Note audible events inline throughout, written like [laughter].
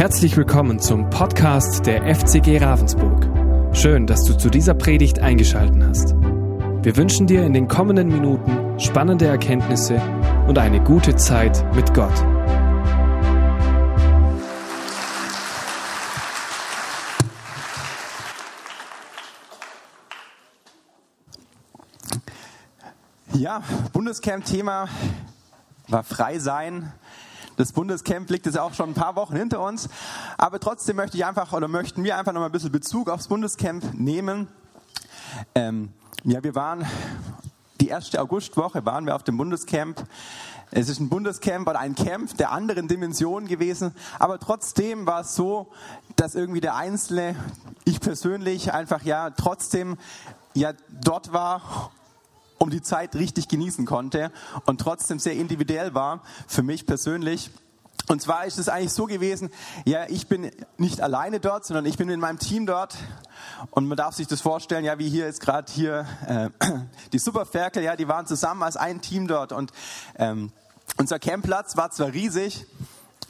Herzlich willkommen zum Podcast der FCG Ravensburg. Schön, dass du zu dieser Predigt eingeschaltet hast. Wir wünschen dir in den kommenden Minuten spannende Erkenntnisse und eine gute Zeit mit Gott. Ja, Bundescamp-Thema war frei sein. Das Bundescamp liegt jetzt auch schon ein paar Wochen hinter uns. Aber trotzdem möchte ich einfach oder möchten wir einfach noch mal ein bisschen Bezug aufs Bundescamp nehmen. Ähm, ja, wir waren die erste Augustwoche waren wir auf dem Bundescamp. Es ist ein Bundescamp oder ein Camp der anderen Dimension gewesen. Aber trotzdem war es so, dass irgendwie der Einzelne, ich persönlich einfach ja trotzdem ja dort war um die Zeit richtig genießen konnte und trotzdem sehr individuell war für mich persönlich. Und zwar ist es eigentlich so gewesen, ja, ich bin nicht alleine dort, sondern ich bin in meinem Team dort. Und man darf sich das vorstellen, ja, wie hier jetzt gerade hier äh, [clears throat] die Superferkel, ja, die waren zusammen als ein Team dort. Und ähm, unser Campplatz war zwar riesig,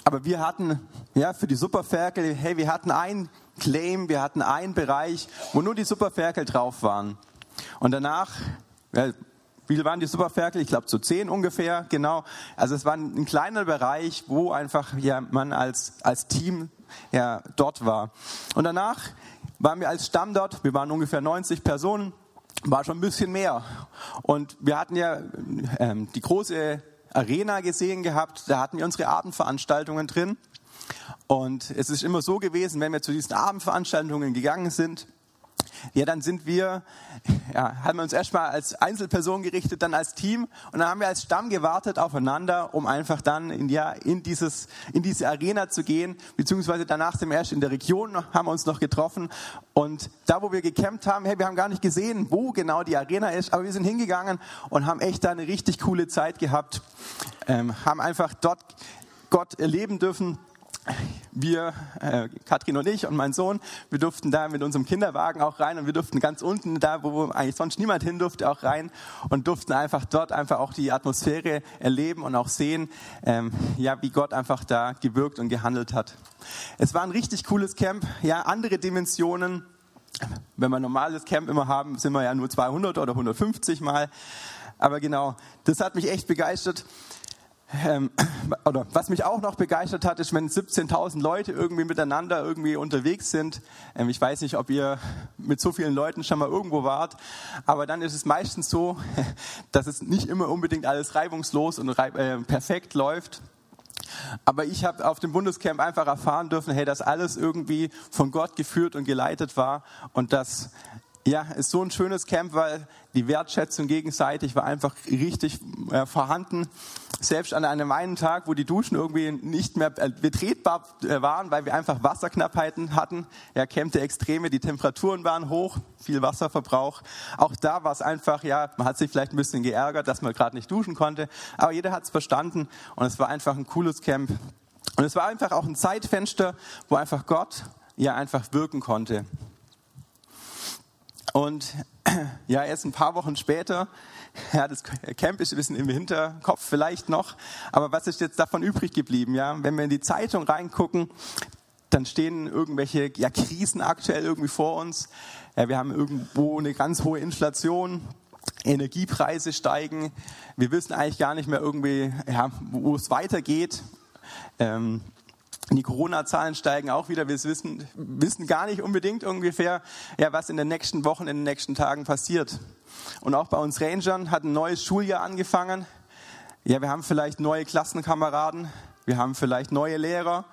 aber wir hatten, ja, für die Superferkel, hey, wir hatten einen Claim, wir hatten einen Bereich, wo nur die Superferkel drauf waren. Und danach wie waren die Superferkel? Ich glaube so zehn ungefähr, genau. Also es war ein kleiner Bereich, wo einfach ja, man als, als Team ja, dort war. Und danach waren wir als Stamm dort, wir waren ungefähr 90 Personen, war schon ein bisschen mehr. Und wir hatten ja ähm, die große Arena gesehen gehabt, da hatten wir unsere Abendveranstaltungen drin. Und es ist immer so gewesen, wenn wir zu diesen Abendveranstaltungen gegangen sind, ja, dann sind wir, [laughs] ja, haben wir uns erstmal als Einzelperson gerichtet, dann als Team. Und dann haben wir als Stamm gewartet aufeinander, um einfach dann in, ja, in, dieses, in diese Arena zu gehen, beziehungsweise danach sind wir erst in der Region, haben wir uns noch getroffen. Und da, wo wir gecampt haben, hey, wir haben gar nicht gesehen, wo genau die Arena ist, aber wir sind hingegangen und haben echt da eine richtig coole Zeit gehabt, ähm, haben einfach dort Gott erleben dürfen wir, äh, Katrin und ich und mein Sohn, wir durften da mit unserem Kinderwagen auch rein und wir durften ganz unten, da wo eigentlich sonst niemand hin durfte, auch rein und durften einfach dort einfach auch die Atmosphäre erleben und auch sehen, ähm, ja, wie Gott einfach da gewirkt und gehandelt hat. Es war ein richtig cooles Camp, ja, andere Dimensionen. Wenn wir ein normales Camp immer haben, sind wir ja nur 200 oder 150 mal. Aber genau, das hat mich echt begeistert. Ähm, [coughs] oder was mich auch noch begeistert hat, ist, wenn 17.000 Leute irgendwie miteinander irgendwie unterwegs sind. Ähm, ich weiß nicht, ob ihr mit so vielen Leuten schon mal irgendwo wart, aber dann ist es meistens so, [laughs] dass es nicht immer unbedingt alles reibungslos und äh, perfekt läuft. Aber ich habe auf dem Bundescamp einfach erfahren dürfen, hey, dass alles irgendwie von Gott geführt und geleitet war und dass ja, ist so ein schönes Camp, weil die Wertschätzung gegenseitig war einfach richtig äh, vorhanden. Selbst an einem einen Tag, wo die Duschen irgendwie nicht mehr äh, betretbar äh, waren, weil wir einfach Wasserknappheiten hatten. Ja, campte Extreme, die Temperaturen waren hoch, viel Wasserverbrauch. Auch da war es einfach, ja, man hat sich vielleicht ein bisschen geärgert, dass man gerade nicht duschen konnte. Aber jeder hat es verstanden und es war einfach ein cooles Camp. Und es war einfach auch ein Zeitfenster, wo einfach Gott ja einfach wirken konnte. Und [clears throat] ja, erst ein paar Wochen später, [laughs] ja, das Camp ist ein bisschen im Hinterkopf vielleicht noch, aber was ist jetzt davon übrig geblieben? Ja, wenn wir in die Zeitung reingucken, dann stehen irgendwelche ja, Krisen aktuell irgendwie vor uns. Ja, wir haben irgendwo eine ganz hohe Inflation, Energiepreise steigen. Wir wissen eigentlich gar nicht mehr irgendwie, ja, wo es weitergeht. Ähm, die Corona-Zahlen steigen auch wieder. Wir wissen, wissen gar nicht unbedingt ungefähr, ja, was in den nächsten Wochen, in den nächsten Tagen passiert. Und auch bei uns Rangern hat ein neues Schuljahr angefangen. Ja, wir haben vielleicht neue Klassenkameraden, wir haben vielleicht neue Lehrer,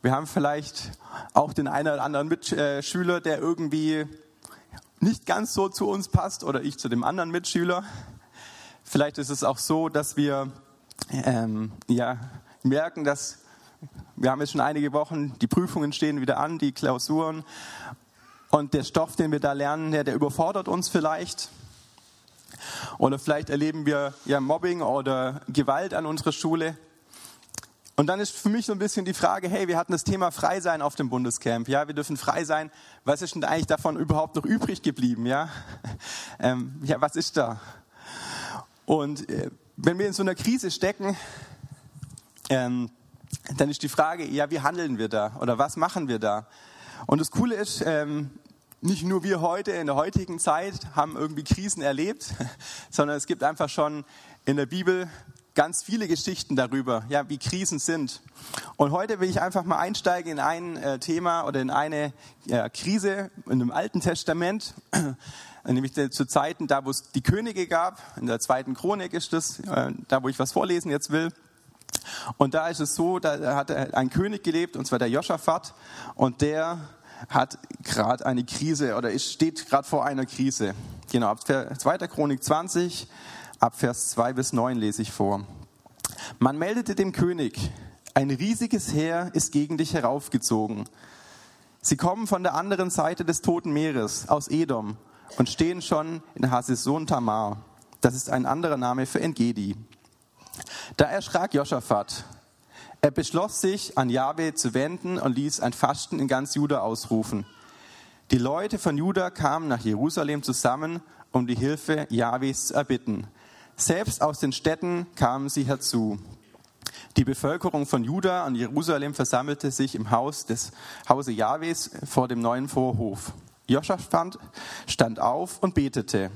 wir haben vielleicht auch den einen oder anderen Mitschüler, der irgendwie nicht ganz so zu uns passt oder ich zu dem anderen Mitschüler. Vielleicht ist es auch so, dass wir ähm, ja, merken, dass wir haben jetzt schon einige Wochen, die Prüfungen stehen wieder an, die Klausuren. Und der Stoff, den wir da lernen, der, der überfordert uns vielleicht. Oder vielleicht erleben wir ja Mobbing oder Gewalt an unserer Schule. Und dann ist für mich so ein bisschen die Frage, hey, wir hatten das Thema Freisein auf dem Bundescamp. Ja, wir dürfen frei sein. Was ist denn eigentlich davon überhaupt noch übrig geblieben? Ja, [laughs] ähm, ja was ist da? Und äh, wenn wir in so einer Krise stecken, ähm, dann ist die Frage, ja, wie handeln wir da oder was machen wir da? Und das Coole ist, ähm, nicht nur wir heute in der heutigen Zeit haben irgendwie Krisen erlebt, [laughs] sondern es gibt einfach schon in der Bibel ganz viele Geschichten darüber, ja, wie Krisen sind. Und heute will ich einfach mal einsteigen in ein äh, Thema oder in eine ja, Krise in dem Alten Testament, [clears throat] nämlich zu Zeiten, da wo es die Könige gab. In der zweiten Chronik ist das, äh, da wo ich was vorlesen jetzt will. Und da ist es so, da hat ein König gelebt, und zwar der Josaphat, und der hat gerade eine Krise oder steht gerade vor einer Krise. Genau, ab 2. Chronik 20, ab Vers 2 bis 9 lese ich vor. Man meldete dem König, ein riesiges Heer ist gegen dich heraufgezogen. Sie kommen von der anderen Seite des Toten Meeres, aus Edom, und stehen schon in Hasison Tamar. Das ist ein anderer Name für Engedi. Da erschrak Josaphat. Er beschloss sich, an Jahwe zu wenden und ließ ein Fasten in ganz Juda ausrufen. Die Leute von Juda kamen nach Jerusalem zusammen, um die Hilfe Jahwes zu erbitten. Selbst aus den Städten kamen sie herzu. Die Bevölkerung von Juda und Jerusalem versammelte sich im Haus des Hause Jahwes vor dem neuen Vorhof. Joschafat stand auf und betete.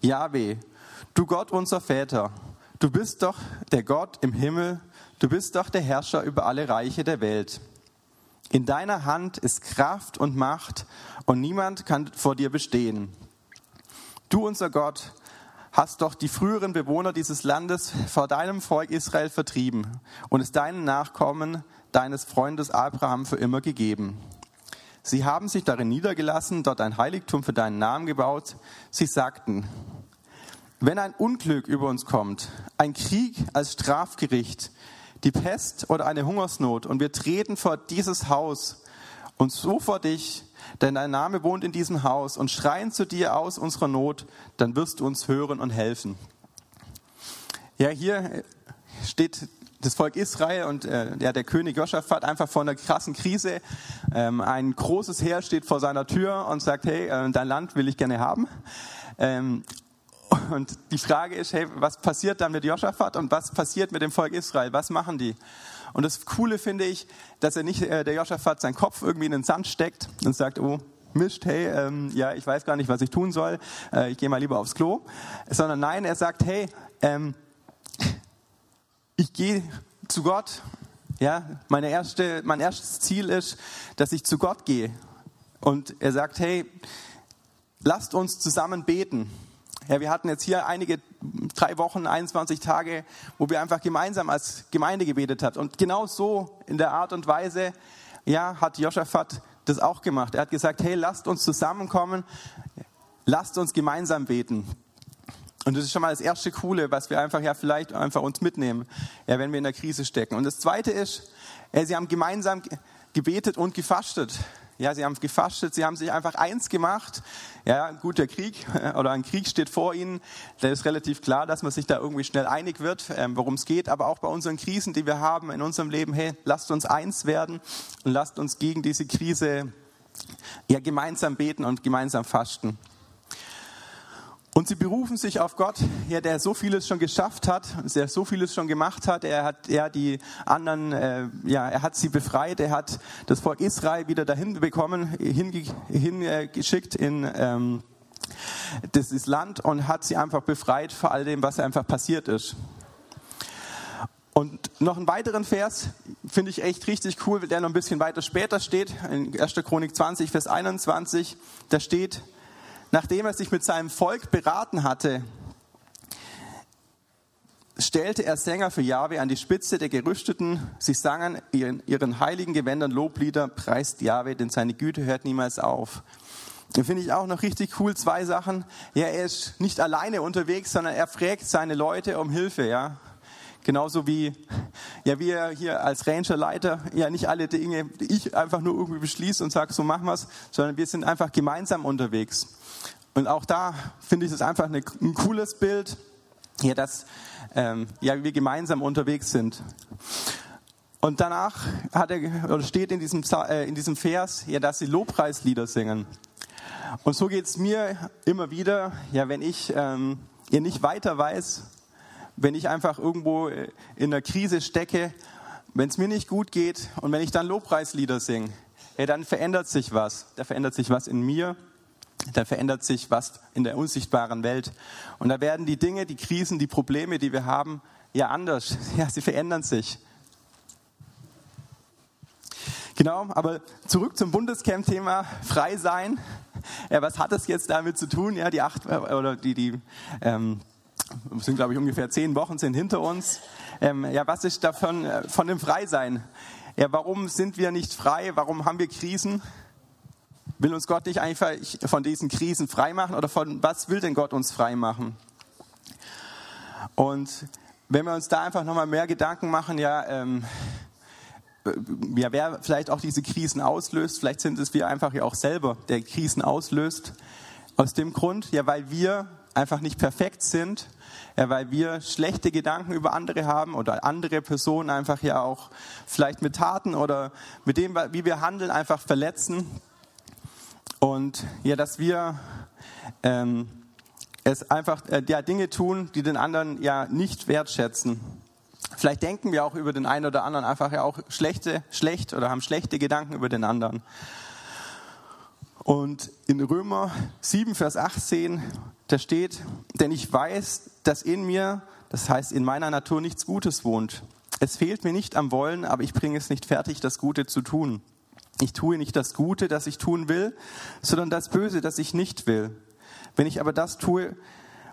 Jahwe, du Gott unser Väter, du bist doch der Gott im Himmel, du bist doch der Herrscher über alle Reiche der Welt. In deiner Hand ist Kraft und Macht und niemand kann vor dir bestehen. Du, unser Gott, hast doch die früheren Bewohner dieses Landes vor deinem Volk Israel vertrieben und es deinen Nachkommen, deines Freundes Abraham für immer gegeben. Sie haben sich darin niedergelassen, dort ein Heiligtum für deinen Namen gebaut. Sie sagten, wenn ein Unglück über uns kommt, ein Krieg als Strafgericht, die Pest oder eine Hungersnot und wir treten vor dieses Haus und so vor dich, denn dein Name wohnt in diesem Haus und schreien zu dir aus unserer Not, dann wirst du uns hören und helfen. Ja, hier steht das Volk Israel und äh, ja, der König Joschafat einfach vor einer krassen Krise. Ähm, ein großes Heer steht vor seiner Tür und sagt, hey, äh, dein Land will ich gerne haben. Ähm, und die Frage ist, hey, was passiert dann mit Joschafat und was passiert mit dem Volk Israel? Was machen die? Und das Coole finde ich, dass er nicht, äh, der Joschafat, seinen Kopf irgendwie in den Sand steckt und sagt, oh, Mist, hey, ähm, ja, ich weiß gar nicht, was ich tun soll, äh, ich gehe mal lieber aufs Klo. Sondern nein, er sagt, hey, ähm, ich gehe zu Gott. Ja, meine erste, mein erstes Ziel ist, dass ich zu Gott gehe. Und er sagt, hey, lasst uns zusammen beten. Ja, wir hatten jetzt hier einige, drei Wochen, 21 Tage, wo wir einfach gemeinsam als Gemeinde gebetet haben. Und genau so in der Art und Weise, ja, hat Joschafat das auch gemacht. Er hat gesagt, hey, lasst uns zusammenkommen, lasst uns gemeinsam beten. Und das ist schon mal das erste Coole, was wir einfach ja vielleicht einfach uns mitnehmen, ja, wenn wir in der Krise stecken. Und das zweite ist, ja, sie haben gemeinsam gebetet und gefastet. Ja, sie haben gefastet, sie haben sich einfach eins gemacht. Ja, gut, der Krieg [laughs] oder ein Krieg steht vor ihnen. Da ist relativ klar, dass man sich da irgendwie schnell einig wird, ähm, worum es geht. Aber auch bei unseren Krisen, die wir haben in unserem Leben, hey, lasst uns eins werden und lasst uns gegen diese Krise ja, gemeinsam beten und gemeinsam fasten. Und sie berufen sich auf Gott, ja, der so vieles schon geschafft hat, der so vieles schon gemacht hat. Er hat er die anderen, äh, ja, er hat sie befreit. Er hat das Volk Israel wieder dahin bekommen, hingeschickt hin, in ähm, das Land und hat sie einfach befreit vor all dem, was einfach passiert ist. Und noch einen weiteren Vers finde ich echt richtig cool, der noch ein bisschen weiter später steht, in 1. Chronik 20, Vers 21. Da steht, Nachdem er sich mit seinem Volk beraten hatte, stellte er Sänger für Jahwe an die Spitze der Gerüsteten. Sie sangen ihren, ihren heiligen Gewändern Loblieder, preist Jahwe, denn seine Güte hört niemals auf. Da finde ich auch noch richtig cool zwei Sachen. Ja, er ist nicht alleine unterwegs, sondern er fragt seine Leute um Hilfe, ja. Genauso wie, ja, wir hier als Rangerleiter ja nicht alle Dinge, die ich einfach nur irgendwie beschließe und sage, so machen wir es, sondern wir sind einfach gemeinsam unterwegs. Und auch da finde ich es einfach eine, ein cooles Bild, ja, dass ähm, ja, wir gemeinsam unterwegs sind. Und danach hat er, oder steht in diesem, äh, in diesem Vers, ja, dass sie Lobpreislieder singen. Und so geht es mir immer wieder, ja, wenn ich ähm, ja nicht weiter weiß, wenn ich einfach irgendwo in einer Krise stecke, wenn es mir nicht gut geht und wenn ich dann Lobpreislieder singe, ja, dann verändert sich was. Da verändert sich was in mir, da verändert sich was in der unsichtbaren Welt. Und da werden die Dinge, die Krisen, die Probleme, die wir haben, ja anders. [laughs] Ja, sie verändern sich. Genau, aber zurück zum Bundescamp-Thema Frei sein. Ja, was hat das jetzt damit zu tun? Ja, die acht oder die, die ähm, sind, glaube ich, ungefähr zehn Wochen sind hinter uns. Ähm, ja, was ist davon äh, von dem Freisein? Ja, warum sind wir nicht frei? Warum haben wir Krisen? Will uns Gott nicht einfach von diesen Krisen frei machen oder von was will denn Gott uns frei machen? Und wenn wir uns da einfach nochmal mehr Gedanken machen, ja, ähm, ja, wer vielleicht auch diese Krisen auslöst, vielleicht sind es wir einfach ja auch selber, der Krisen auslöst. Aus dem Grund, ja, weil wir einfach nicht perfekt sind, weil wir schlechte Gedanken über andere haben oder andere Personen einfach ja auch vielleicht mit Taten oder mit dem, wie wir handeln, einfach verletzen. Und ja, dass wir ähm, es einfach äh, ja, Dinge tun, die den anderen ja nicht wertschätzen. Vielleicht denken wir auch über den einen oder anderen einfach ja auch schlechte, schlecht oder haben schlechte Gedanken über den anderen. Und in Römer 7, Vers 18, da steht, denn ich weiß, dass in mir, das heißt in meiner Natur nichts Gutes wohnt. Es fehlt mir nicht am Wollen, aber ich bringe es nicht fertig, das Gute zu tun. Ich tue nicht das Gute, das ich tun will, sondern das Böse, das ich nicht will. Wenn ich aber das tue,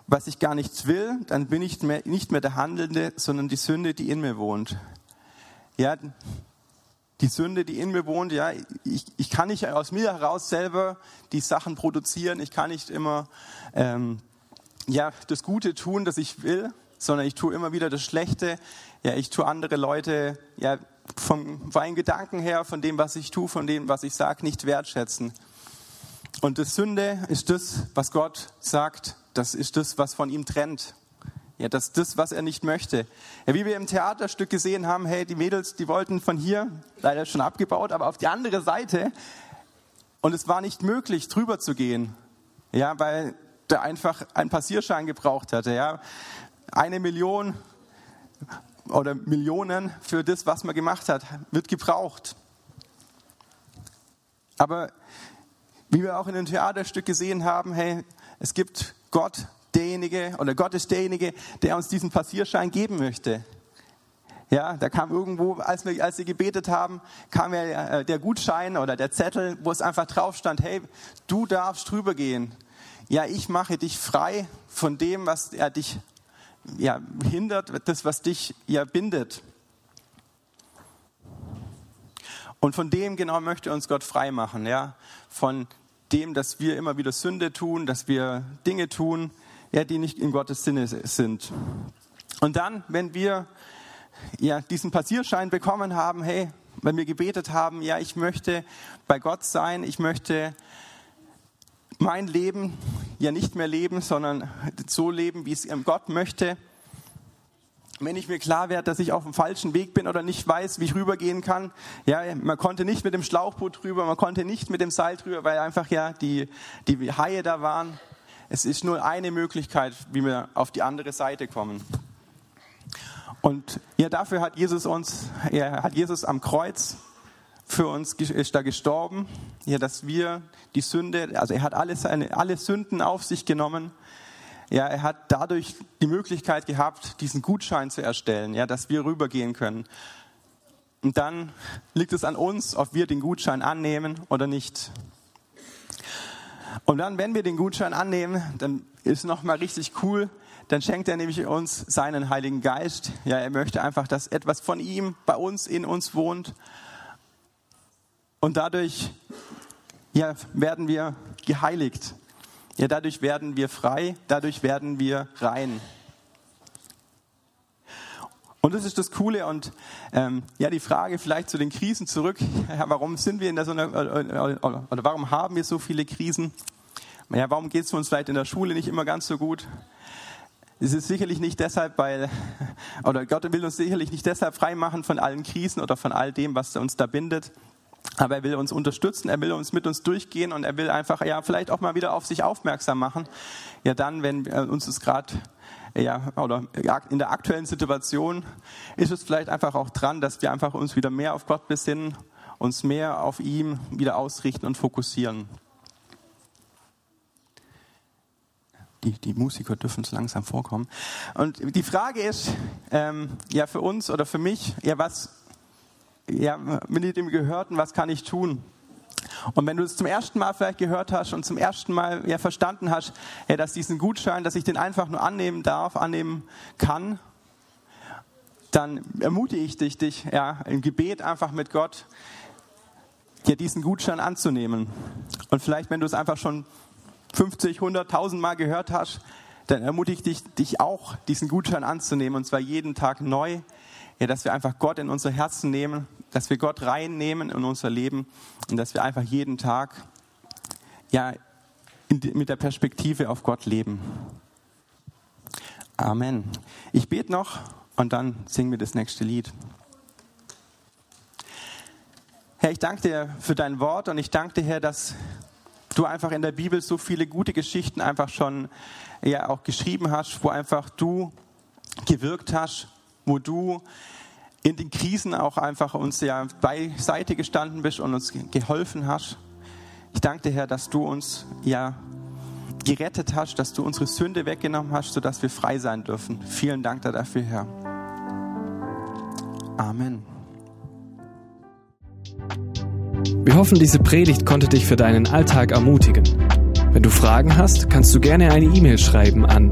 was ich gar nichts will, dann bin ich nicht mehr der Handelnde, sondern die Sünde, die in mir wohnt. Ja, die Sünde, die in mir wohnt, ja, ich, ich kann nicht aus mir heraus selber die Sachen produzieren, ich kann nicht immer ähm, ja, das Gute tun, das ich will, sondern ich tue immer wieder das Schlechte. Ja, ich tue andere Leute ja, vom meinen Gedanken her, von dem, was ich tue, von dem, was ich sage, nicht wertschätzen. Und das Sünde ist das, was Gott sagt, das ist das, was von ihm trennt. Ja, das ist das, was er nicht möchte. Ja, wie wir im Theaterstück gesehen haben, hey, die Mädels, die wollten von hier, leider schon abgebaut, aber auf die andere Seite. Und es war nicht möglich, drüber zu gehen. Ja, weil der einfach einen Passierschein gebraucht hatte. Ja, eine Million oder Millionen für das, was man gemacht hat, wird gebraucht. Aber wie wir auch in dem Theaterstück gesehen haben, hey, es gibt Gott derjenige, oder Gott ist derjenige, der uns diesen Passierschein geben möchte. Ja, da kam irgendwo, als wir, als wir gebetet haben, kam ja äh, der Gutschein oder der Zettel, wo es einfach drauf stand, hey, du darfst drüber gehen. Ja, ich mache dich frei von dem, was er dich ja, hindert, das, was dich ja bindet. Und von dem genau möchte uns Gott frei machen, ja, von dem, dass wir immer wieder Sünde tun, dass wir Dinge tun, ja, die nicht in Gottes Sinne sind. Und dann, wenn wir ja, diesen Passierschein bekommen haben, hey, wenn wir gebetet haben, ja, ich möchte bei Gott sein, ich möchte mein Leben ja nicht mehr leben, sondern so leben, wie es Gott möchte, wenn ich mir klar werde, dass ich auf dem falschen Weg bin oder nicht weiß, wie ich rübergehen kann. Ja, man konnte nicht mit dem Schlauchboot drüber, man konnte nicht mit dem Seil drüber, weil einfach ja die, die Haie da waren. Es ist nur eine Möglichkeit, wie wir auf die andere Seite kommen. Und ja, dafür hat Jesus uns, er hat Jesus am Kreuz für uns ist da gestorben, ja, dass wir die Sünde, also er hat alle seine, alle Sünden auf sich genommen ja, er hat dadurch die Möglichkeit gehabt, diesen Gutschein zu erstellen, ja, dass wir rübergehen können. Und dann liegt es an uns, ob wir den Gutschein annehmen oder nicht. Und dann, wenn wir den Gutschein annehmen, dann ist noch mal richtig cool. Dann schenkt er nämlich uns seinen Heiligen Geist. Ja, er möchte einfach, dass etwas von ihm bei uns, in uns wohnt. Und dadurch ja, werden wir geheiligt. Ja, dadurch werden wir frei, dadurch werden wir rein. Und das ist das Coole und ähm, ja, die Frage vielleicht zu den Krisen zurück. [laughs] Ja, warum sind wir in der so einer, oder, oder warum haben wir so viele Krisen? Ja, warum geht es uns vielleicht in der Schule nicht immer ganz so gut? Es ist sicherlich nicht deshalb, weil, [laughs] oder Gott will uns sicherlich nicht deshalb frei machen von allen Krisen oder von all dem, was uns da bindet, aber er will uns unterstützen, er will uns mit uns durchgehen und er will einfach ja vielleicht auch mal wieder auf sich aufmerksam machen. Ja, dann, wenn uns es gerade ja, oder in der aktuellen Situation ist es vielleicht einfach auch dran, dass wir einfach uns wieder mehr auf Gott besinnen, uns mehr auf ihn wieder ausrichten und fokussieren. Die, die Musiker dürfen so langsam vorkommen. Und die Frage ist, ähm, ja, für uns oder für mich, ja, was, ja, mit dem Gehörten, was kann ich tun? Und wenn du es zum ersten Mal vielleicht gehört hast und zum ersten Mal ja, verstanden hast, ja, dass diesen Gutschein, dass ich den einfach nur annehmen darf, annehmen kann, dann ermutige ich dich, dich ja, im Gebet einfach mit Gott dir diesen Gutschein anzunehmen. Und vielleicht, wenn du es einfach schon 50, 100, 1000 Mal gehört hast, dann ermutige ich dich, dich auch diesen Gutschein anzunehmen und zwar jeden Tag neu, ja, dass wir einfach Gott in unser Herzen nehmen, dass wir Gott reinnehmen in unser Leben und dass wir einfach jeden Tag ja, mit der Perspektive auf Gott leben. Amen. Ich bete noch und dann singen wir das nächste Lied. Herr, ich danke dir für dein Wort und ich danke dir, Herr, dass du einfach in der Bibel so viele gute Geschichten einfach schon ja auch geschrieben hast, wo einfach du gewirkt hast, wo du in den Krisen auch einfach uns ja beiseite gestanden bist und uns geholfen hast. Ich danke dir, Herr, dass du uns ja gerettet hast, dass du unsere Sünde weggenommen hast, sodass wir frei sein dürfen. Vielen Dank dafür, Herr. Amen. Wir hoffen, diese Predigt konnte dich für deinen Alltag ermutigen. Wenn du Fragen hast, kannst du gerne eine E-Mail schreiben an